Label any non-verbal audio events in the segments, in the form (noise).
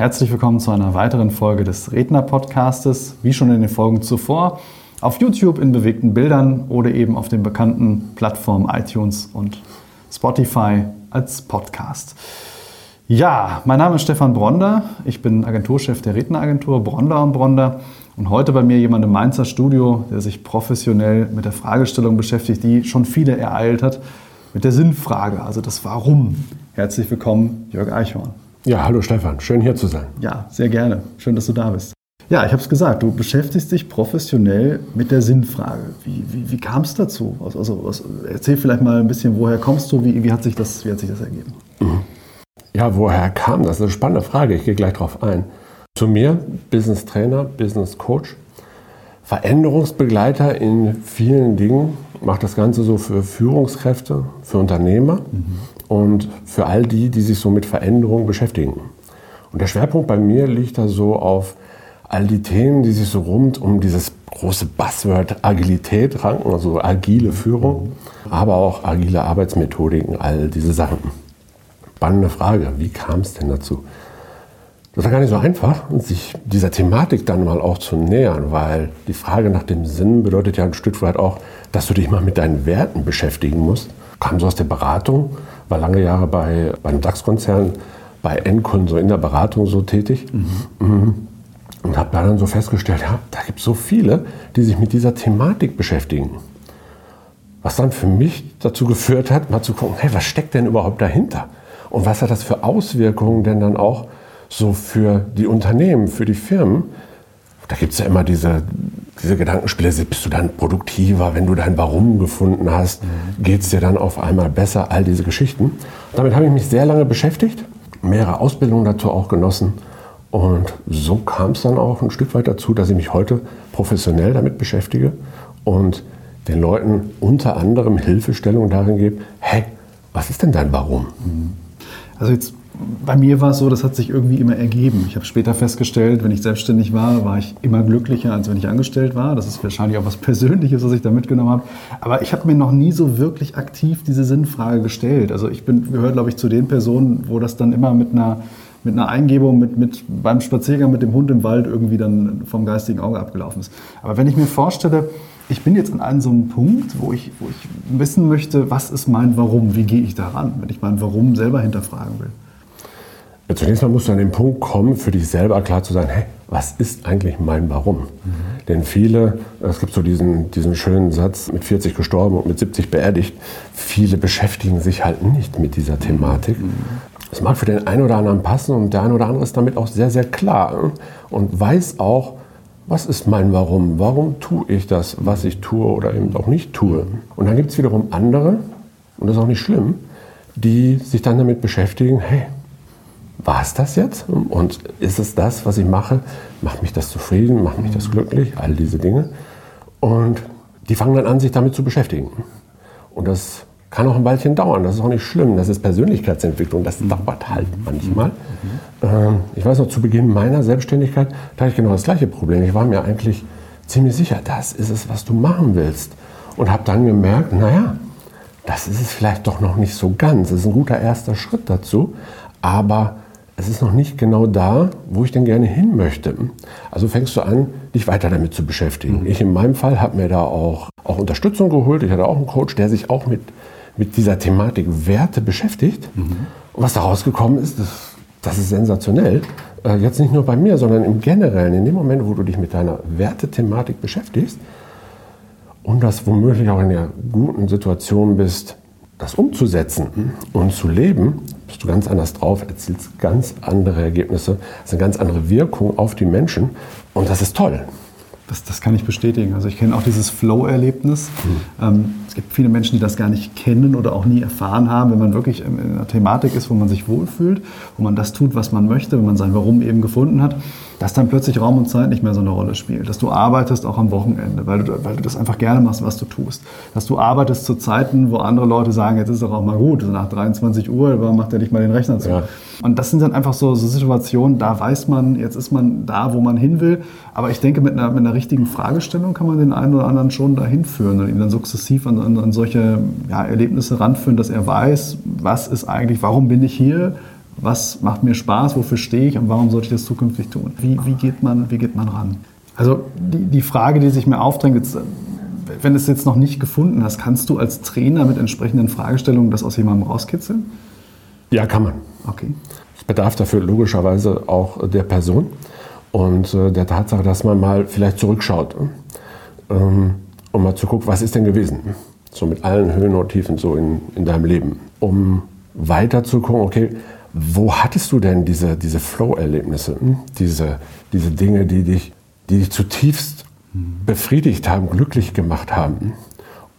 Herzlich willkommen zu einer weiteren Folge des Redner-Podcastes, wie schon in den Folgen zuvor, auf YouTube in bewegten Bildern oder eben auf den bekannten Plattformen iTunes und Spotify als Podcast. Ja, mein Name ist Stefan Bronder. Ich bin Agenturchef der Redneragentur Bronder und Bronder. Und heute bei mir jemand im Mainzer Studio, der sich professionell mit der Fragestellung beschäftigt, die schon viele ereilt hat, mit der Sinnfrage, also das Warum. Herzlich willkommen, Jörg Eichhorn. Ja, hallo Stefan, schön hier zu sein. Ja, sehr gerne. Schön, dass du da bist. Ja, ich habe es gesagt, du beschäftigst dich professionell mit der Sinnfrage. Wie, wie, wie kam es dazu? Also, also, erzähl vielleicht mal ein bisschen, woher kommst du, wie, wie, hat, sich das, wie hat sich das ergeben? Mhm. Ja, woher kam das? Das ist eine spannende Frage, ich gehe gleich darauf ein. Zu mir, Business Trainer, Business Coach, Veränderungsbegleiter in vielen Dingen, mache das Ganze so für Führungskräfte, für Unternehmer. Mhm und für all die, die sich so mit Veränderungen beschäftigen. Und der Schwerpunkt bei mir liegt da so auf all die Themen, die sich so rund um dieses große Buzzword Agilität ranken, also agile Führung, aber auch agile Arbeitsmethodiken, all diese Sachen. Spannende Frage, wie kam es denn dazu? Das war gar nicht so einfach, sich dieser Thematik dann mal auch zu nähern, weil die Frage nach dem Sinn bedeutet ja ein Stück weit auch, dass du dich mal mit deinen Werten beschäftigen musst. Kam so aus der Beratung war lange Jahre bei, bei einem DAX-Konzern, bei Endkunden so in der Beratung so tätig. Mhm. Und habe da dann so festgestellt, ja, da gibt es so viele, die sich mit dieser Thematik beschäftigen. Was dann für mich dazu geführt hat, mal zu gucken, hey, was steckt denn überhaupt dahinter? Und was hat das für Auswirkungen denn dann auch so für die Unternehmen, für die Firmen? Da gibt es ja immer diese diese Gedankenspiele, bist du dann produktiver, wenn du dein Warum gefunden hast, geht es dir dann auf einmal besser, all diese Geschichten. Damit habe ich mich sehr lange beschäftigt, mehrere Ausbildungen dazu auch genossen und so kam es dann auch ein Stück weit dazu, dass ich mich heute professionell damit beschäftige und den Leuten unter anderem Hilfestellung darin gebe, hey, was ist denn dein Warum? Mhm. Also jetzt bei mir war es so, das hat sich irgendwie immer ergeben. Ich habe später festgestellt, wenn ich selbstständig war, war ich immer glücklicher, als wenn ich angestellt war. Das ist wahrscheinlich auch was Persönliches, was ich da mitgenommen habe. Aber ich habe mir noch nie so wirklich aktiv diese Sinnfrage gestellt. Also ich bin, gehöre, glaube ich, zu den Personen, wo das dann immer mit einer, mit einer Eingebung, mit, mit, beim Spaziergang mit dem Hund im Wald irgendwie dann vom geistigen Auge abgelaufen ist. Aber wenn ich mir vorstelle, ich bin jetzt an einem so einem Punkt, wo ich, wo ich wissen möchte, was ist mein Warum, wie gehe ich daran, wenn ich mein Warum selber hinterfragen will. Zunächst mal musst du an den Punkt kommen, für dich selber klar zu sein, hey, was ist eigentlich mein Warum? Mhm. Denn viele, es gibt so diesen, diesen schönen Satz, mit 40 gestorben und mit 70 beerdigt, viele beschäftigen sich halt nicht mit dieser Thematik. Mhm. Es mag für den einen oder anderen passen und der eine oder andere ist damit auch sehr, sehr klar und weiß auch, was ist mein Warum? Warum tue ich das, was ich tue oder eben auch nicht tue? Und dann gibt es wiederum andere, und das ist auch nicht schlimm, die sich dann damit beschäftigen, hey, war es das jetzt? Und ist es das, was ich mache? Macht mich das zufrieden? Macht mich das glücklich? All diese Dinge. Und die fangen dann an, sich damit zu beschäftigen. Und das kann auch ein Weilchen dauern. Das ist auch nicht schlimm. Das ist Persönlichkeitsentwicklung. Das dauert halt manchmal. Ähm, ich weiß noch, zu Beginn meiner Selbstständigkeit, da hatte ich genau das gleiche Problem. Ich war mir eigentlich ziemlich sicher, das ist es, was du machen willst. Und habe dann gemerkt, naja, das ist es vielleicht doch noch nicht so ganz. Das ist ein guter erster Schritt dazu. Aber es ist noch nicht genau da, wo ich denn gerne hin möchte. Also fängst du an, dich weiter damit zu beschäftigen. Mhm. Ich in meinem Fall habe mir da auch, auch Unterstützung geholt. Ich hatte auch einen Coach, der sich auch mit, mit dieser Thematik Werte beschäftigt. Mhm. Und was da rausgekommen ist, das, das ist sensationell. Äh, jetzt nicht nur bei mir, sondern im Generellen. In dem Moment, wo du dich mit deiner Wertethematik beschäftigst und das womöglich auch in einer guten Situation bist, das umzusetzen und zu leben, bist du ganz anders drauf, erzielst ganz andere Ergebnisse, hast eine ganz andere Wirkung auf die Menschen und das ist toll. Das, das kann ich bestätigen. Also ich kenne auch dieses Flow-Erlebnis. Mhm. Ähm, es gibt viele Menschen, die das gar nicht kennen oder auch nie erfahren haben, wenn man wirklich in einer Thematik ist, wo man sich wohlfühlt, wo man das tut, was man möchte, wenn man sein Warum eben gefunden hat. Dass dann plötzlich Raum und Zeit nicht mehr so eine Rolle spielt. Dass du arbeitest auch am Wochenende, weil du, weil du das einfach gerne machst, was du tust. Dass du arbeitest zu Zeiten, wo andere Leute sagen, jetzt ist doch auch mal gut, nach 23 Uhr, warum macht er nicht mal den Rechner zu? Ja. Und das sind dann einfach so, so, Situationen, da weiß man, jetzt ist man da, wo man hin will. Aber ich denke, mit einer, mit einer richtigen Fragestellung kann man den einen oder anderen schon dahin führen und ihn dann sukzessiv an, an, an solche ja, Erlebnisse ranführen, dass er weiß, was ist eigentlich, warum bin ich hier, was macht mir Spaß, wofür stehe ich und warum sollte ich das zukünftig tun? Wie, wie, geht, man, wie geht man ran? Also die, die Frage, die sich mir aufdrängt, jetzt, wenn du es jetzt noch nicht gefunden hast, kannst du als Trainer mit entsprechenden Fragestellungen das aus jemandem rauskitzeln? Ja, kann man. Okay. Es bedarf dafür logischerweise auch der Person und äh, der Tatsache, dass man mal vielleicht zurückschaut, ähm, um mal zu gucken, was ist denn gewesen? So mit allen Höhen und Tiefen so in, in deinem Leben. Um weiter zu gucken, okay, wo hattest du denn diese, diese Flow-Erlebnisse, hm? diese, diese Dinge, die dich, die dich zutiefst befriedigt haben, glücklich gemacht haben?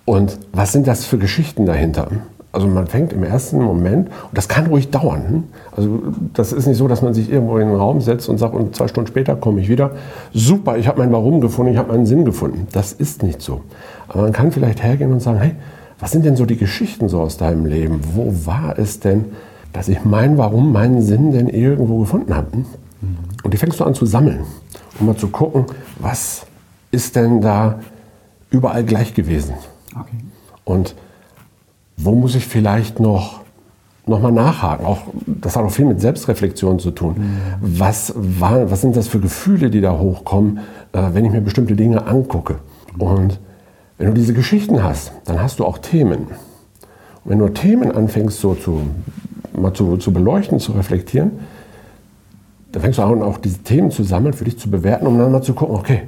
Und was sind das für Geschichten dahinter? Also man fängt im ersten Moment, und das kann ruhig dauern. Hm? Also das ist nicht so, dass man sich irgendwo in den Raum setzt und sagt, und zwei Stunden später komme ich wieder. Super, ich habe mein Warum gefunden, ich habe meinen Sinn gefunden. Das ist nicht so. Aber man kann vielleicht hergehen und sagen, hey, was sind denn so die Geschichten so aus deinem Leben? Wo war es denn, dass ich mein Warum, meinen Sinn denn irgendwo gefunden habe? Und die fängst du an zu sammeln, um mal zu gucken, was ist denn da überall gleich gewesen? Okay. Und wo muss ich vielleicht noch, noch mal nachhaken? Auch, das hat auch viel mit Selbstreflexion zu tun. Mhm. Was, war, was sind das für Gefühle, die da hochkommen, äh, wenn ich mir bestimmte Dinge angucke? Und wenn du diese Geschichten hast, dann hast du auch Themen. Und wenn du Themen anfängst, so zu, mal zu, zu beleuchten, zu reflektieren, dann fängst du an, auch diese Themen zu sammeln, für dich zu bewerten, um dann mal zu gucken, okay,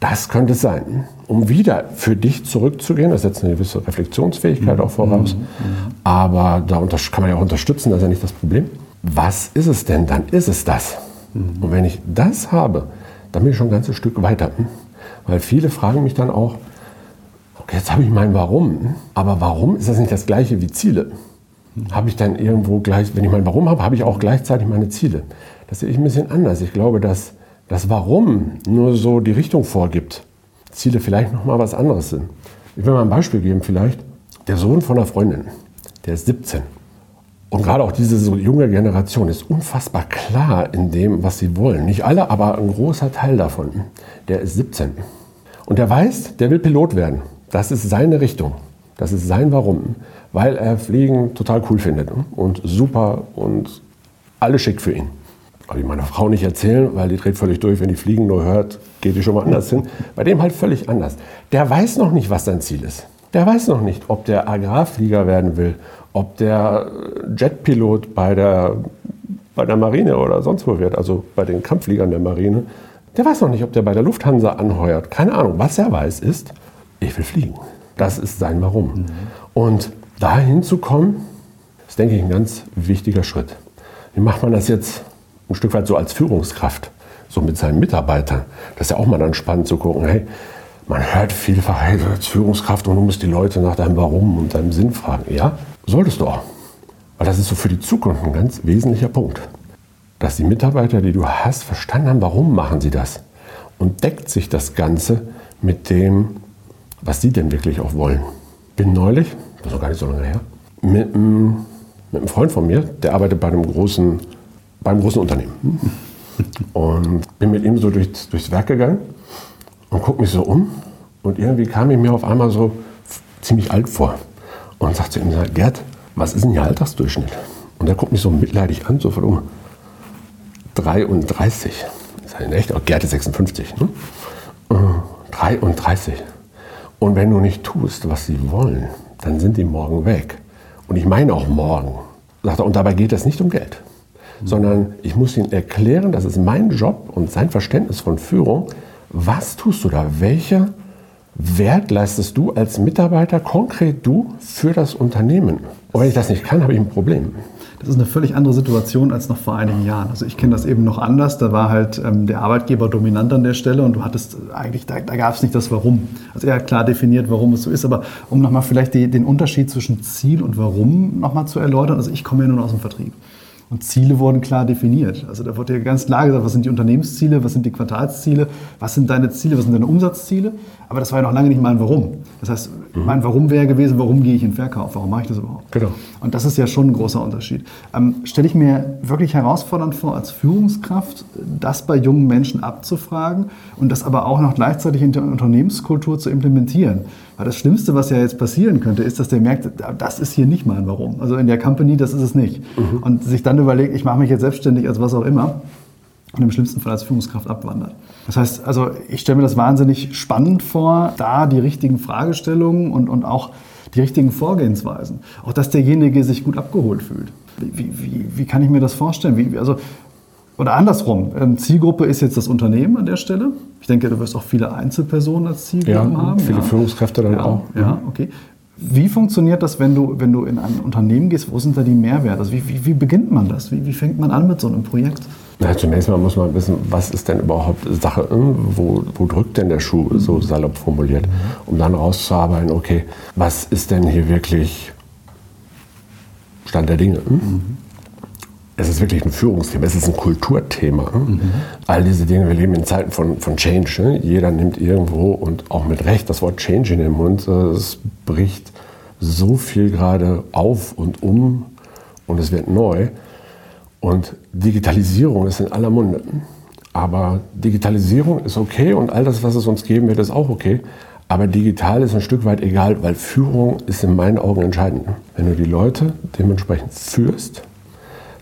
das könnte es sein. Um wieder für dich zurückzugehen, das setzt eine gewisse Reflexionsfähigkeit auch voraus, mhm. aber da kann man ja auch unterstützen, das ist ja nicht das Problem. Was ist es denn? Dann ist es das. Mhm. Und wenn ich das habe, dann bin ich schon ein ganzes Stück weiter. Weil viele fragen mich dann auch, okay, jetzt habe ich mein Warum, aber warum ist das nicht das gleiche wie Ziele? Habe ich dann irgendwo gleich, wenn ich mein Warum habe, habe ich auch gleichzeitig meine Ziele. Das sehe ich ein bisschen anders. Ich glaube, dass das Warum nur so die Richtung vorgibt, Ziele vielleicht noch mal was anderes sind. Ich will mal ein Beispiel geben vielleicht. Der Sohn von einer Freundin, der ist 17. Und gerade auch diese so junge Generation ist unfassbar klar in dem, was sie wollen. Nicht alle, aber ein großer Teil davon. Der ist 17. Und der weiß, der will Pilot werden. Das ist seine Richtung. Das ist sein Warum. Weil er Fliegen total cool findet und super und alles schick für ihn habe ich meiner Frau nicht erzählen, weil die dreht völlig durch, wenn die Fliegen nur hört, geht die schon mal anders hin. Bei dem halt völlig anders. Der weiß noch nicht, was sein Ziel ist. Der weiß noch nicht, ob der Agrarflieger werden will, ob der Jetpilot bei der, bei der Marine oder sonst wo wird, also bei den Kampffliegern der Marine. Der weiß noch nicht, ob der bei der Lufthansa anheuert. Keine Ahnung. Was er weiß ist, ich will fliegen. Das ist sein Warum. Mhm. Und dahin zu kommen, ist, denke ich, ein ganz wichtiger Schritt. Wie macht man das jetzt ein Stück weit so als Führungskraft, so mit seinen Mitarbeitern. Das ist ja auch mal dann spannend zu gucken, hey, man hört vielfach, hey, als Führungskraft und du musst die Leute nach deinem Warum und deinem Sinn fragen. Ja, solltest du auch. Weil das ist so für die Zukunft ein ganz wesentlicher Punkt. Dass die Mitarbeiter, die du hast, verstanden haben, warum machen sie das. Und deckt sich das Ganze mit dem, was sie denn wirklich auch wollen. Bin neulich, das ist noch gar nicht so lange her, mit, mit einem Freund von mir, der arbeitet bei einem großen beim großen Unternehmen. (laughs) Und bin mit ihm so durch, durchs Werk gegangen und gucke mich so um. Und irgendwie kam ich mir auf einmal so ziemlich alt vor. Und sagte zu ihm, Gerd, was ist denn Ihr Altersdurchschnitt? Und er guckt mich so mitleidig an, so von um 33. Ich sage, echt? Oh, Gerd ist 56. Ne? 33. Und wenn du nicht tust, was sie wollen, dann sind die morgen weg. Und ich meine auch morgen. Sagt er, und dabei geht es nicht um Geld sondern ich muss ihnen erklären, das ist mein Job und sein Verständnis von Führung. Was tust du da? Welcher Wert leistest du als Mitarbeiter, konkret du, für das Unternehmen? Und wenn ich das nicht kann, habe ich ein Problem. Das ist eine völlig andere Situation als noch vor einigen Jahren. Also ich kenne das eben noch anders. Da war halt ähm, der Arbeitgeber dominant an der Stelle und du hattest eigentlich, da, da gab es nicht das Warum. Also er hat klar definiert, warum es so ist. Aber um nochmal vielleicht die, den Unterschied zwischen Ziel und Warum nochmal zu erläutern. Also ich komme ja nun aus dem Vertrieb. Und Ziele wurden klar definiert. Also da wurde ja ganz klar gesagt, was sind die Unternehmensziele, was sind die Quartalsziele, was sind deine Ziele, was sind deine Umsatzziele. Aber das war ja noch lange nicht mein Warum. Das heißt, mhm. mein Warum wäre gewesen, warum gehe ich in Verkauf, warum mache ich das überhaupt? Genau. Und das ist ja schon ein großer Unterschied. Ähm, Stelle ich mir wirklich herausfordernd vor, als Führungskraft das bei jungen Menschen abzufragen und das aber auch noch gleichzeitig in der Unternehmenskultur zu implementieren. Weil das Schlimmste, was ja jetzt passieren könnte, ist, dass der merkt, das ist hier nicht mein Warum. Also in der Company, das ist es nicht. Mhm. Und sich dann überlegt, ich mache mich jetzt selbstständig als was auch immer und im schlimmsten Fall als Führungskraft abwandert. Das heißt, also ich stelle mir das wahnsinnig spannend vor, da die richtigen Fragestellungen und, und auch die richtigen Vorgehensweisen. Auch dass derjenige sich gut abgeholt fühlt. Wie, wie, wie kann ich mir das vorstellen? Wie, also, oder andersrum, ähm, Zielgruppe ist jetzt das Unternehmen an der Stelle. Ich denke, du wirst auch viele Einzelpersonen als Zielgruppen ja, haben. Viele ja. Führungskräfte dann ja, auch. Ja, okay. Wie funktioniert das, wenn du, wenn du in ein Unternehmen gehst? Wo sind da die Mehrwerte? Also wie, wie, wie beginnt man das? Wie, wie fängt man an mit so einem Projekt? Na, zunächst mal muss man wissen, was ist denn überhaupt Sache, wo, wo drückt denn der Schuh, so salopp formuliert, um dann rauszuarbeiten, okay, was ist denn hier wirklich Stand der Dinge? Mhm es ist wirklich ein Führungsthema, es ist ein Kulturthema. Mhm. All diese Dinge, wir leben in Zeiten von, von Change. Ne? Jeder nimmt irgendwo und auch mit Recht das Wort Change in den Mund. Es bricht so viel gerade auf und um und es wird neu. Und Digitalisierung ist in aller Munde. Aber Digitalisierung ist okay und all das, was es uns geben wird, ist auch okay. Aber digital ist ein Stück weit egal, weil Führung ist in meinen Augen entscheidend. Wenn du die Leute dementsprechend führst,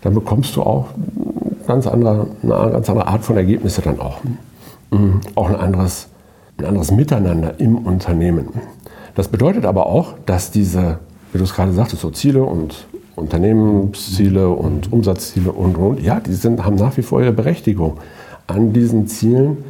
dann bekommst du auch ganz andere, eine ganz andere Art von Ergebnisse dann auch. Mhm. Auch ein anderes, ein anderes Miteinander im Unternehmen. Das bedeutet aber auch, dass diese, wie du es gerade sagtest, so Ziele und Unternehmensziele und Umsatzziele und, und ja, die sind, haben nach wie vor ihre Berechtigung. An diesen Zielen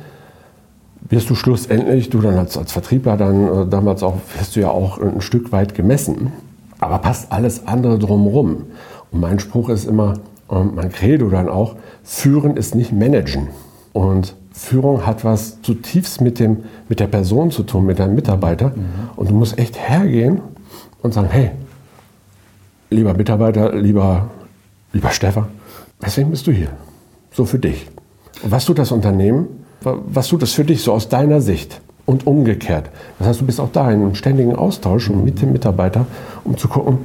wirst du schlussendlich, du dann als, als Vertriebler dann äh, damals auch, wirst du ja auch ein Stück weit gemessen. Aber passt alles andere drumherum. Und mein Spruch ist immer, und mein Credo dann auch, führen ist nicht managen. Und Führung hat was zutiefst mit, dem, mit der Person zu tun, mit deinem Mitarbeiter. Mhm. Und du musst echt hergehen und sagen, hey, lieber Mitarbeiter, lieber, lieber Stefan, weswegen bist du hier? So für dich. Und was tut das Unternehmen? Was tut das für dich so aus deiner Sicht? Und umgekehrt. Das heißt, du bist auch da in einem ständigen Austausch mit dem Mitarbeiter, um zu gucken,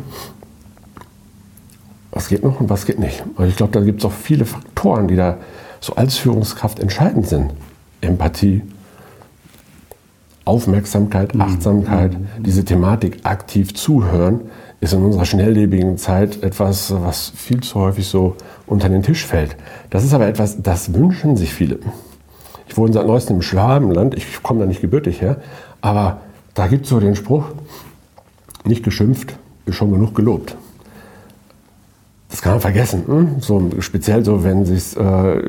was geht noch und was geht nicht. Und ich glaube, da gibt es auch viele Faktoren, die da so als Führungskraft entscheidend sind. Empathie, Aufmerksamkeit, mhm. Achtsamkeit, mhm. diese Thematik aktiv zuhören, ist in unserer schnelllebigen Zeit etwas, was viel zu häufig so unter den Tisch fällt. Das ist aber etwas, das wünschen sich viele. Ich wohne seit neuestem im Schwabenland, ich komme da nicht gebürtig her, aber da gibt es so den Spruch, nicht geschimpft, ist schon genug gelobt. Das kann man vergessen. Hm? So, speziell so, wenn es sich äh,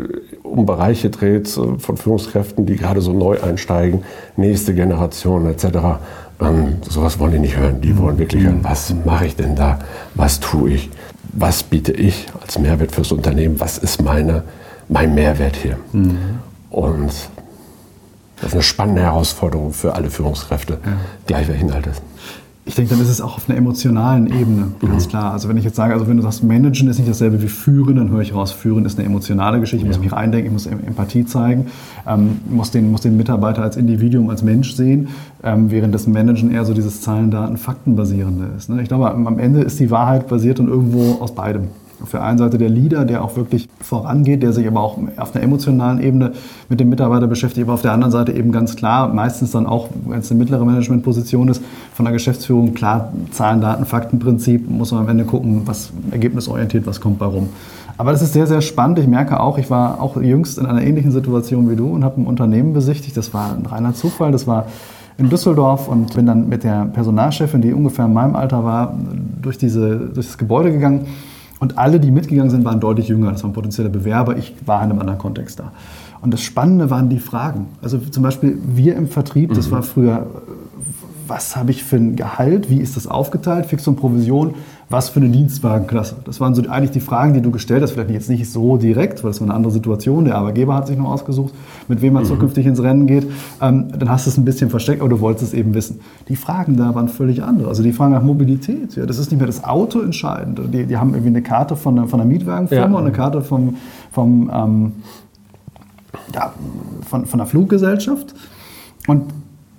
um Bereiche dreht äh, von Führungskräften, die gerade so neu einsteigen, nächste Generation etc. Ähm, sowas wollen die nicht hören. Die wollen wirklich hören, was mache ich denn da? Was tue ich? Was biete ich als Mehrwert fürs Unternehmen? Was ist meine, mein Mehrwert hier? Mhm. Und das ist eine spannende Herausforderung für alle Führungskräfte, ja. gleich welchen Alters. Ich denke, dann ist es auch auf einer emotionalen Ebene, ganz mhm. klar. Also wenn ich jetzt sage, also wenn du sagst, managen ist nicht dasselbe wie führen, dann höre ich raus, führen ist eine emotionale Geschichte. Ich muss mich reindenken, ich muss Empathie zeigen, ähm, muss, den, muss den Mitarbeiter als Individuum, als Mensch sehen, ähm, während das Managen eher so dieses Zahlen, Daten, Fakten basierende ist. Ne? Ich glaube, am Ende ist die Wahrheit basiert und irgendwo aus beidem. Auf der einen Seite der Leader, der auch wirklich vorangeht, der sich aber auch auf einer emotionalen Ebene mit dem Mitarbeiter beschäftigt, aber auf der anderen Seite eben ganz klar, meistens dann auch, wenn es eine mittlere Managementposition ist, von der Geschäftsführung klar Zahlen, Daten, Faktenprinzip, muss man am Ende gucken, was ergebnisorientiert, was kommt bei rum. Aber das ist sehr, sehr spannend. Ich merke auch, ich war auch jüngst in einer ähnlichen Situation wie du und habe ein Unternehmen besichtigt. Das war ein reiner Zufall. Das war in Düsseldorf und bin dann mit der Personalchefin, die ungefähr in meinem Alter war, durch, diese, durch das Gebäude gegangen. Und alle, die mitgegangen sind, waren deutlich jünger. Das waren potenzielle Bewerber. Ich war in einem anderen Kontext da. Und das Spannende waren die Fragen. Also zum Beispiel wir im Vertrieb, das mhm. war früher was habe ich für ein Gehalt, wie ist das aufgeteilt, Fix und Provision, was für eine Dienstwagenklasse. Das waren so eigentlich die Fragen, die du gestellt hast, vielleicht jetzt nicht so direkt, weil es war eine andere Situation, der Arbeitgeber hat sich noch ausgesucht, mit wem man mhm. zukünftig ins Rennen geht. Ähm, dann hast du es ein bisschen versteckt, aber du wolltest es eben wissen. Die Fragen da waren völlig andere. Also die Fragen nach Mobilität, ja, das ist nicht mehr das Auto entscheidend. Die, die haben irgendwie eine Karte von, einer, von Mietwagenfirma ja. und eine Karte vom, vom ähm, ja, von, von der Fluggesellschaft. Und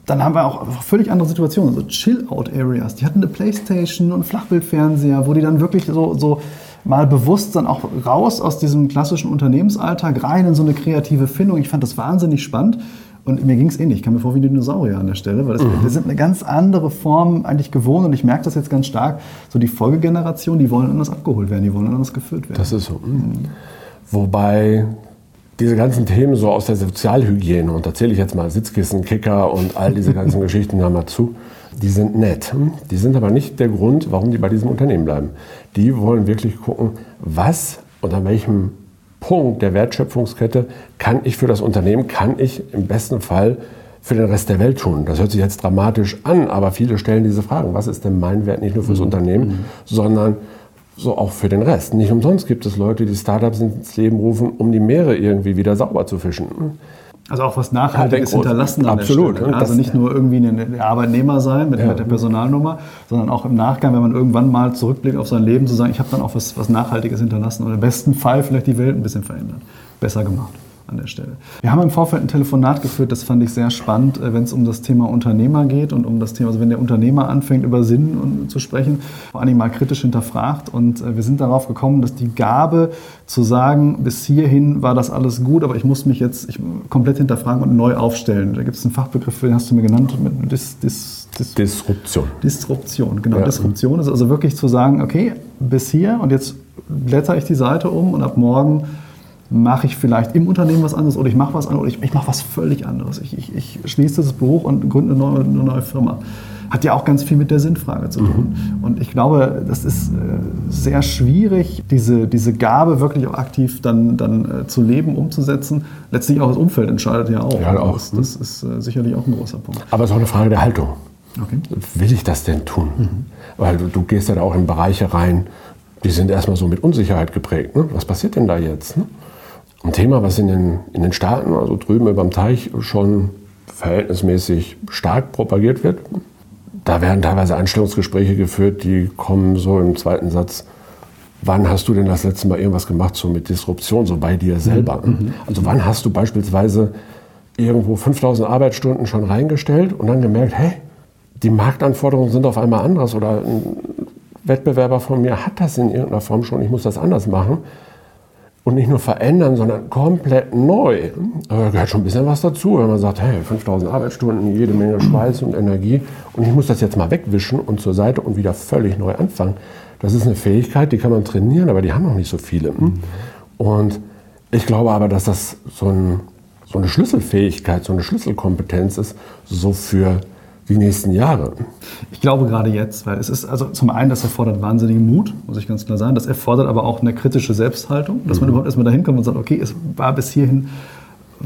dann haben wir auch völlig andere Situationen, so Chill-Out-Areas. Die hatten eine Playstation und Flachbildfernseher, wo die dann wirklich so, so mal bewusst dann auch raus aus diesem klassischen Unternehmensalltag rein in so eine kreative Findung. Ich fand das wahnsinnig spannend. Und mir ging es ähnlich. Ich kam mir vor wie Dinosaurier an der Stelle, weil das, mhm. wir sind eine ganz andere Form eigentlich gewohnt und ich merke das jetzt ganz stark. So die Folgegeneration, die wollen anders abgeholt werden, die wollen anders geführt werden. Das ist so. Mhm. Wobei diese ganzen Themen so aus der Sozialhygiene, und da zähle ich jetzt mal Sitzkissen, Kicker und all diese ganzen (laughs) Geschichten da mal zu, die sind nett. Die sind aber nicht der Grund, warum die bei diesem Unternehmen bleiben. Die wollen wirklich gucken, was und an welchem Punkt der Wertschöpfungskette kann ich für das Unternehmen, kann ich im besten Fall für den Rest der Welt tun. Das hört sich jetzt dramatisch an, aber viele stellen diese Fragen. Was ist denn mein Wert nicht nur fürs mhm. Unternehmen, mhm. sondern so auch für den Rest. Nicht umsonst gibt es Leute, die Startups ins Leben rufen, um die Meere irgendwie wieder sauber zu fischen. Also auch was Nachhaltiges ja, hinterlassen an Absolut. der Stelle. Also nicht nur irgendwie ein Arbeitnehmer sein mit, ja. mit, der Personalnummer, sondern auch im Nachgang, wenn man irgendwann mal zurückblickt auf sein Leben, zu sagen, ich habe dann auch was, was Nachhaltiges hinterlassen und im besten Fall vielleicht die Welt ein bisschen verändert. Besser gemacht an der Stelle. Wir haben im Vorfeld ein Telefonat geführt, das fand ich sehr spannend, äh, wenn es um das Thema Unternehmer geht und um das Thema, also wenn der Unternehmer anfängt, über Sinn zu sprechen, vor allem mal kritisch hinterfragt. Und äh, wir sind darauf gekommen, dass die Gabe zu sagen, bis hierhin war das alles gut, aber ich muss mich jetzt ich, komplett hinterfragen und neu aufstellen. Da gibt es einen Fachbegriff, den hast du mir genannt, mit Dis, Dis, Dis, Disruption. Disruption, genau. Ja. Disruption ist also wirklich zu sagen, okay, bis hier und jetzt blätter ich die Seite um und ab morgen mache ich vielleicht im Unternehmen was anderes oder ich mache was anderes oder ich, ich mache was völlig anderes. Ich, ich, ich, schließe das Buch und gründe eine neue, eine neue, Firma. Hat ja auch ganz viel mit der Sinnfrage zu tun. Mhm. Und ich glaube, das ist äh, sehr schwierig, diese, diese Gabe wirklich auch aktiv dann, dann äh, zu leben, umzusetzen. Letztlich auch das Umfeld entscheidet ja auch. Ja, auch. Das, das ist äh, sicherlich auch ein großer Punkt. Aber es ist auch eine Frage der Haltung. Okay. Will ich das denn tun? Mhm. Weil du, du, gehst ja da auch in Bereiche rein, die sind erstmal so mit Unsicherheit geprägt. Ne? Was passiert denn da jetzt? Ne? Ein Thema, was in den, in den Staaten, also drüben über dem Teich, schon verhältnismäßig stark propagiert wird. Da werden teilweise Einstellungsgespräche geführt, die kommen so im zweiten Satz. Wann hast du denn das letzte Mal irgendwas gemacht, so mit Disruption, so bei dir selber? Mhm. mhm. Also wann hast du beispielsweise irgendwo 5000 Arbeitsstunden schon reingestellt und dann gemerkt, hey, die Marktanforderungen sind auf einmal anders oder ein Wettbewerber von mir hat das in irgendeiner Form schon, ich muss das anders machen und nicht nur verändern, sondern komplett neu. Aber da gehört schon ein bisschen was dazu, wenn man sagt, hey, 5000 Arbeitsstunden, jede Menge Schweiß und Energie und ich muss das jetzt mal wegwischen und zur Seite und wieder völlig neu anfangen. Das ist eine Fähigkeit, die kann man trainieren, aber die haben noch nicht so viele. Und ich glaube aber, dass das so, ein, so eine Schlüsselfähigkeit, so eine Schlüsselkompetenz ist, so für die nächsten Jahre? Ich glaube gerade jetzt, weil es ist, also zum einen, das erfordert wahnsinnigen Mut, muss ich ganz klar sagen. Das erfordert aber auch eine kritische Selbsthaltung, dass man mhm. überhaupt erstmal dahin kommt und sagt, okay, es war bis hierhin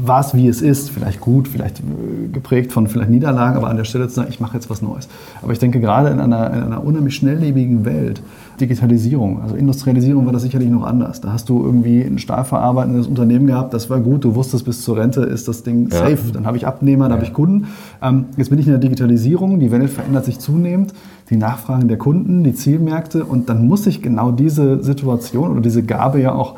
war es, wie es ist, vielleicht gut, vielleicht äh, geprägt von vielleicht Niederlagen, aber an der Stelle zu sagen, ich mache jetzt was Neues. Aber ich denke, gerade in einer, in einer unheimlich schnelllebigen Welt, Digitalisierung, also Industrialisierung war das sicherlich noch anders. Da hast du irgendwie ein stahlverarbeitendes Unternehmen gehabt, das war gut, du wusstest, bis zur Rente ist das Ding safe. Ja. Dann habe ich Abnehmer, dann ja. habe ich Kunden. Ähm, jetzt bin ich in der Digitalisierung, die Welt verändert sich zunehmend, die Nachfragen der Kunden, die Zielmärkte und dann muss ich genau diese Situation oder diese Gabe ja auch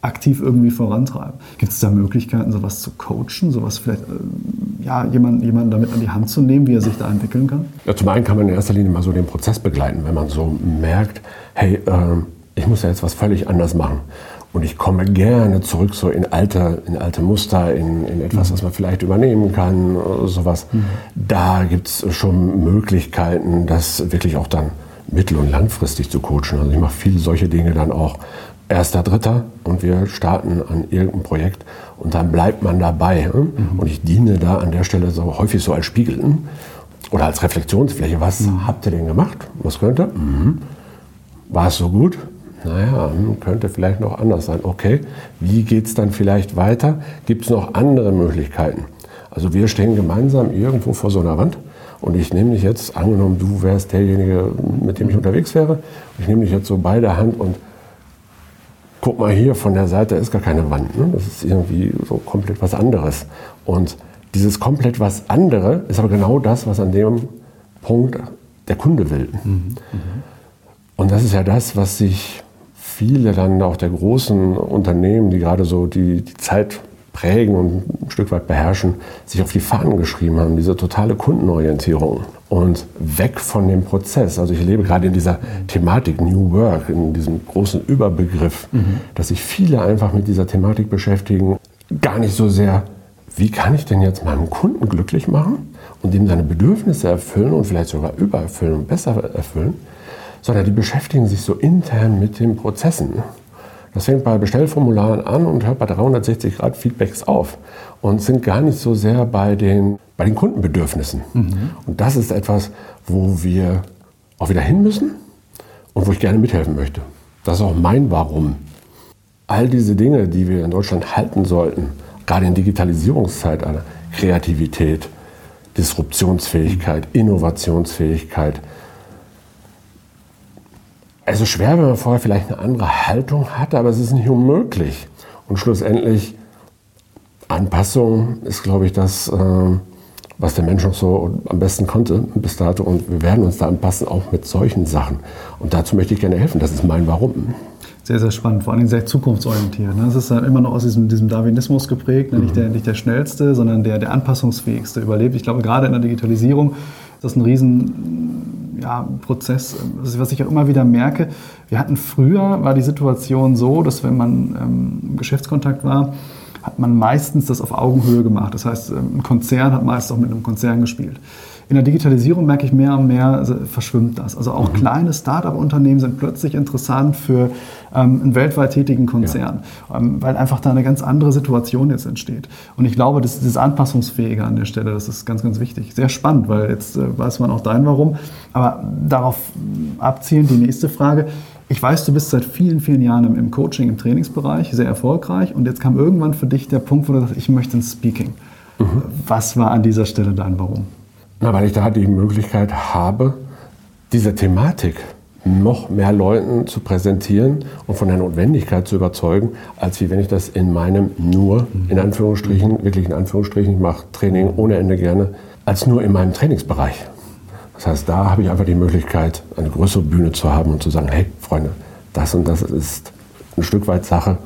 aktiv irgendwie vorantreiben. Gibt es da Möglichkeiten, sowas zu coachen, sowas vielleicht äh, ja, jemanden, jemanden damit an die Hand zu nehmen, wie er sich da entwickeln kann? Ja, zum einen kann man in erster Linie mal so den Prozess begleiten, wenn man so merkt, hey, äh, ich muss ja jetzt was völlig anders machen. Und ich komme gerne zurück so in alte, in alte Muster, in, in etwas, mhm. was man vielleicht übernehmen kann, sowas. Mhm. Da gibt es schon Möglichkeiten, das wirklich auch dann mittel- und langfristig zu coachen. Also ich mache viele solche Dinge dann auch erster, dritter und wir starten an irgendeinem Projekt und dann bleibt man dabei. Hm? Mhm. Und ich diene da an der Stelle so häufig so als Spiegel hm? oder als Reflexionsfläche. Was mhm. habt ihr denn gemacht? Was könnte? Mhm. War es so gut? Naja, hm, könnte vielleicht noch anders sein. Okay, wie geht es dann vielleicht weiter? Gibt es noch andere Möglichkeiten? Also wir stehen gemeinsam irgendwo vor so einer Wand Und ich nehme dich jetzt, angenommen, du wärst derjenige, mit dem ich unterwegs wäre, ich nehme dich jetzt so bei der Hand und guck mal hier, von der Seite ist gar keine Wand. Ne? Das ist irgendwie so komplett was anderes. Und dieses komplett was andere ist aber genau das, was an dem Punkt der Kunde will. Mhm. Und das ist ja das, was sich viele dann auch der großen Unternehmen, die gerade so die, die Zeit prägen und ein Stück weit beherrschen, sich auf die Fahnen geschrieben haben, diese totale Kundenorientierung und weg von dem Prozess. Also ich lebe gerade in dieser Thematik New Work, in diesem großen Überbegriff, mhm. dass sich viele einfach mit dieser Thematik beschäftigen, gar nicht so sehr, wie kann ich denn jetzt meinen Kunden glücklich machen und ihm seine Bedürfnisse erfüllen und vielleicht sogar übererfüllen und besser erfüllen, sondern die beschäftigen sich so intern mit den Prozessen. Das fängt bei Bestellformularen an und hört bei 360 Grad Feedbacks auf und sind gar nicht so sehr bei den, bei den Kundenbedürfnissen. Mhm. Und das ist etwas, wo wir auch wieder hin müssen und wo ich gerne mithelfen möchte. Das ist auch mein Warum. All diese Dinge, die wir in Deutschland halten sollten, gerade in Digitalisierungszeitalter, Kreativität, Disruptionsfähigkeit, Innovationsfähigkeit, es ist schwer, wenn man vorher vielleicht eine andere Haltung hatte, aber es ist nicht unmöglich. Und schlussendlich, Anpassung ist, glaube ich, das, äh, was der Mensch noch so am besten konnte bis dato. Und wir werden uns da anpassen, auch mit solchen Sachen. Und dazu möchte ich gerne helfen. Das ist mein Warum. Sehr, sehr spannend, vor allem sehr zukunftsorientiert. Ne? ist dann immer noch aus diesem, diesem Darwinismus geprägt, ne? nicht, der, nicht der schnellste, sondern der, der anpassungsfähigste überlebt. Ich glaube, gerade in der Digitalisierung ist das ein riesen ja, Prozess, was ich auch immer wieder merke. Wir hatten früher, war die Situation so, dass wenn man ähm, im Geschäftskontakt war, hat man meistens das auf Augenhöhe gemacht. Das heißt, ähm, ein Konzern hat meist auch mit einem Konzern gespielt. In der Digitalisierung merke ich mehr und mehr, also verschwimmt das. Also auch mhm. kleine Start-up-Unternehmen sind plötzlich interessant für ähm, einen weltweit tätigen Konzern, ja. ähm, weil einfach da eine ganz andere Situation jetzt entsteht. Und ich glaube, das ist das Anpassungsfähige an der Stelle, das ist ganz, ganz wichtig. Sehr spannend, weil jetzt äh, weiß man auch dein Warum. Aber darauf abzielen die nächste Frage. Ich weiß, du bist seit vielen, vielen Jahren im Coaching, im Trainingsbereich sehr erfolgreich und jetzt kam irgendwann für dich der Punkt, wo du sagst, ich möchte ein Speaking. Mhm. Was war an dieser Stelle dein Warum? Na, weil ich da die Möglichkeit habe, diese Thematik noch mehr Leuten zu präsentieren und von der Notwendigkeit zu überzeugen, als wie wenn ich das in meinem nur, in Anführungsstrichen, wirklich in Anführungsstrichen, ich mache Training ohne Ende gerne, als nur in meinem Trainingsbereich. Das heißt, da habe ich einfach die Möglichkeit, eine größere Bühne zu haben und zu sagen, hey Freunde, das und das ist ein Stück weit Sache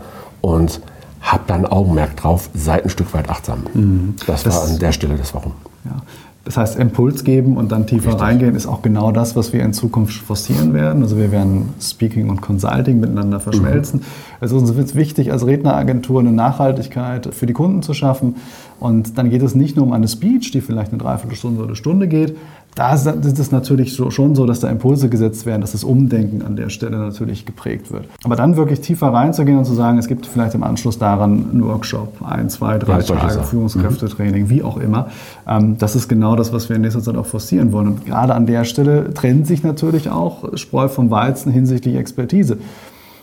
und habe dann Augenmerk drauf, seid ein Stück weit achtsam. Mhm. Das, das war an der Stelle das Warum. Ja. Das heißt, Impuls geben und dann tiefer Richtig. reingehen ist auch genau das, was wir in Zukunft forcieren werden. Also wir werden Speaking und Consulting miteinander verschmelzen. Mhm. Also uns ist wichtig, als Redneragentur eine Nachhaltigkeit für die Kunden zu schaffen. Und dann geht es nicht nur um eine Speech, die vielleicht eine Dreiviertelstunde oder eine Stunde geht, da ist es natürlich schon so, dass da Impulse gesetzt werden, dass das Umdenken an der Stelle natürlich geprägt wird. Aber dann wirklich tiefer reinzugehen und zu sagen, es gibt vielleicht im Anschluss daran einen Workshop, ein, zwei, drei ja, Tage, Führungskräftetraining, mhm. wie auch immer. Ähm, das ist genau das, was wir in nächster Zeit auch forcieren wollen. Und gerade an der Stelle trennt sich natürlich auch Spreu vom Weizen hinsichtlich Expertise.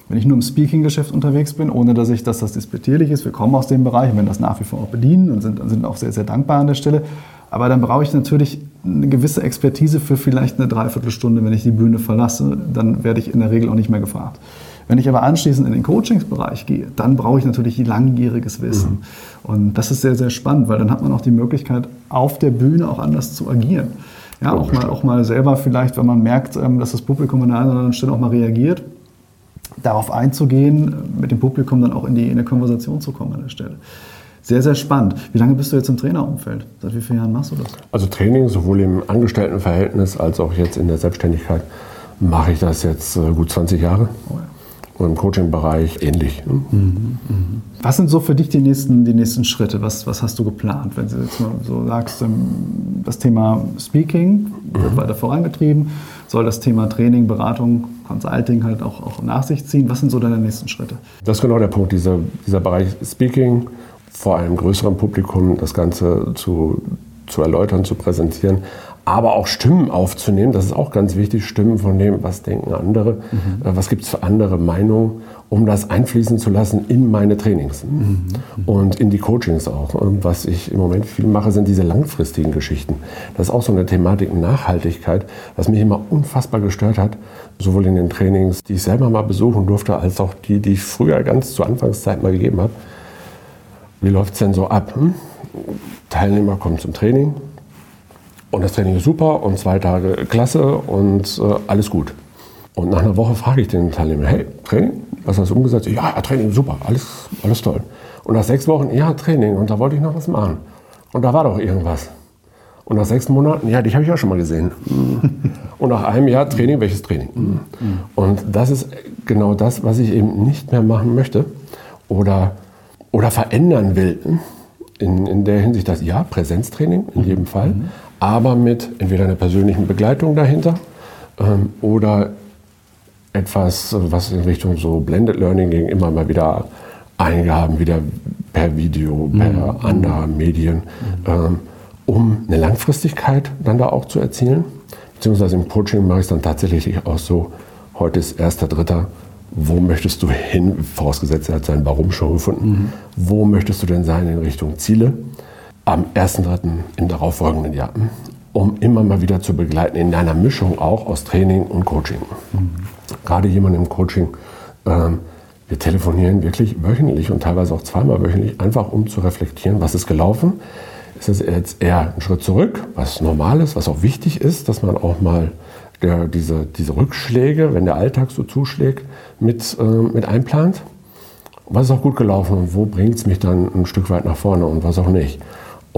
Wenn ich nur im Speaking-Geschäft unterwegs bin, ohne dass ich, dass das disputierlich ist, wir kommen aus dem Bereich und werden das nach wie vor auch bedienen und sind, sind auch sehr, sehr dankbar an der Stelle. Aber dann brauche ich natürlich eine gewisse Expertise für vielleicht eine Dreiviertelstunde, wenn ich die Bühne verlasse. Dann werde ich in der Regel auch nicht mehr gefragt. Wenn ich aber anschließend in den Coachingsbereich gehe, dann brauche ich natürlich langjähriges Wissen. Mhm. Und das ist sehr, sehr spannend, weil dann hat man auch die Möglichkeit, auf der Bühne auch anders zu agieren. Ja, auch mal, auch mal selber vielleicht, wenn man merkt, ähm, dass das Publikum an einer oder anderen Stelle auch mal reagiert, darauf einzugehen, mit dem Publikum dann auch in die in eine Konversation zu kommen an der Stelle. Sehr, sehr spannend. Wie lange bist du jetzt im Trainerumfeld? Seit wie vielen Jahren machst du das? Also Training, sowohl im Angestelltenverhältnis als auch jetzt in der Selbstständigkeit, mache ich das jetzt äh, gut 20 Jahre. Oh ja. Und im Coaching-Bereich ähnlich. Ne? Mhm, mhm. Was sind so für dich die nächsten, die nächsten Schritte? Was, was hast du geplant? Wenn du jetzt mal so sagst, ähm, das Thema Speaking wird mhm. weiter vorangetrieben, soll das Thema Training, Beratung, Consulting halt auch, auch nach sich ziehen. Was sind so deine nächsten Schritte? Das ist genau der Punkt, dieser, dieser Bereich Speaking, vor einem größeren Publikum das Ganze zu, zu erläutern, zu präsentieren, aber auch Stimmen aufzunehmen. Das ist auch ganz wichtig, Stimmen von dem, was denken andere, mhm. äh, was gibt es für andere Meinungen, um das einfließen zu lassen in meine Trainings mhm. und in die Coachings auch. Und was ich im Moment viel mache, sind diese langfristigen Geschichten. Das ist auch so eine Thematik Nachhaltigkeit, was mich immer unfassbar gestört hat, sowohl in den Trainings, die ich selber mal besuchen durfte, als auch die, die ich früher ganz zur Anfangszeit mal gegeben habe. Wie läuft es denn so ab? Hm? Teilnehmer kommen zum Training, und das Training ist super und zwei Tage klasse und äh, alles gut. Und nach einer Woche frage ich den Teilnehmer, hey, Training, was hast du umgesetzt? Ja, Training, super, alles, alles toll. Und nach sechs Wochen, ja, Training, und da wollte ich noch was machen. Und da war doch irgendwas. Und nach sechs Monaten, ja, dich habe ich auch schon mal gesehen. (laughs) Und nach einem Jahr Training, welches Training? Und das ist genau das, was ich eben nicht mehr machen möchte oder, oder verändern will. In, in der Hinsicht, dass ja, Präsenztraining in jedem Fall, aber mit entweder einer persönlichen Begleitung dahinter ähm, oder etwas, was in Richtung so Blended Learning ging, immer mal wieder Eingaben, wieder per Video, per mhm. anderer Medien, ähm, um eine Langfristigkeit dann da auch zu erzielen. Beziehungsweise im Coaching mache ich es dann tatsächlich auch so, heute ist erster, dritter, wo möchtest du hin, vorausgesetzt er hat sein Warum schon gefunden, mhm. wo möchtest du denn sein in Richtung Ziele? Am 1.3. im darauffolgenden Jahr, um immer mal wieder zu begleiten, in einer Mischung auch aus Training und Coaching. Mhm. Gerade jemand im Coaching, ähm, wir telefonieren wirklich wöchentlich und teilweise auch zweimal wöchentlich, einfach um zu reflektieren, was ist gelaufen. Ist es jetzt eher ein Schritt zurück, was normal ist, was auch wichtig ist, dass man auch mal der, diese, diese Rückschläge, wenn der Alltag so zuschlägt, mit, äh, mit einplant. Was ist auch gut gelaufen und wo bringt es mich dann ein Stück weit nach vorne und was auch nicht.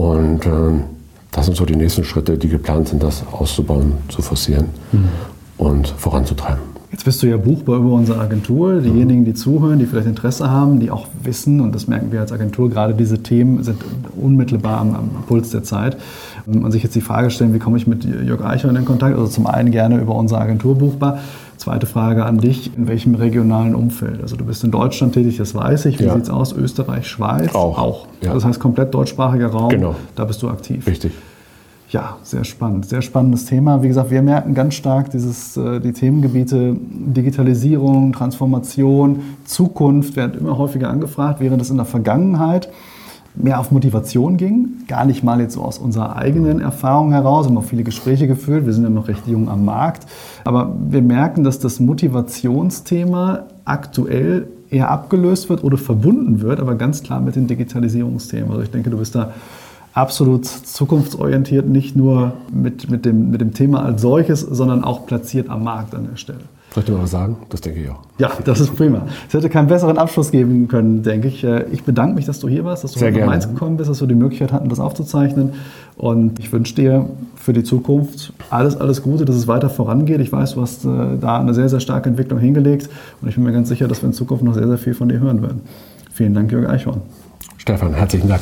Und ähm, das sind so die nächsten Schritte, die geplant sind, das auszubauen, zu forcieren mhm. und voranzutreiben. Jetzt bist du ja buchbar über unsere Agentur. Diejenigen, die zuhören, die vielleicht Interesse haben, die auch wissen, und das merken wir als Agentur, gerade diese Themen sind unmittelbar am, am Puls der Zeit. Und sich jetzt die Frage stellen, wie komme ich mit Jörg Eichhorn in Kontakt? Also zum einen gerne über unsere Agentur buchbar. Zweite Frage an dich, in welchem regionalen Umfeld? Also du bist in Deutschland tätig, das weiß ich. Wie ja. sieht es aus? Österreich, Schweiz? Auch. auch. Ja. Das heißt komplett deutschsprachiger Raum. Genau. Da bist du aktiv. Richtig. Ja, sehr spannend. Sehr spannendes Thema. Wie gesagt, wir merken ganz stark dieses, äh, die Themengebiete Digitalisierung, Transformation, Zukunft werden immer häufiger angefragt, während es in der Vergangenheit mehr auf Motivation ging. Gar nicht mal jetzt so aus unserer eigenen Erfahrung heraus. Wir haben auch viele Gespräche geführt. Wir sind ja noch recht jung am Markt. Aber wir merken, dass das Motivationsthema aktuell eher abgelöst wird oder verbunden wird, aber ganz klar mit den Digitalisierungsthemen. Also ich denke, du bist da absolut zukunftsorientiert, nicht nur mit, mit, dem, mit dem Thema als solches, sondern auch platziert am Markt an der Stelle. Soll ich dir mal was sagen? Das denke ich auch. Ja, das ist prima. Es hätte keinen besseren Abschluss geben können, denke ich. Äh, ich bedanke mich, dass du hier warst, dass du Sehr nach Mainz gekommen bist, dass wir die Möglichkeit hatten, das aufzuzeichnen. Und ich wünsche dir für die Zukunft alles, alles Gute, dass es weiter vorangeht. Ich weiß, du hast äh, da eine sehr, sehr starke Entwicklung hingelegt. Und ich bin mir ganz sicher, dass wir in Zukunft noch sehr, sehr viel von dir hören werden. Vielen Dank, Jörg Eichhorn. Stefan, herzlichen Dank.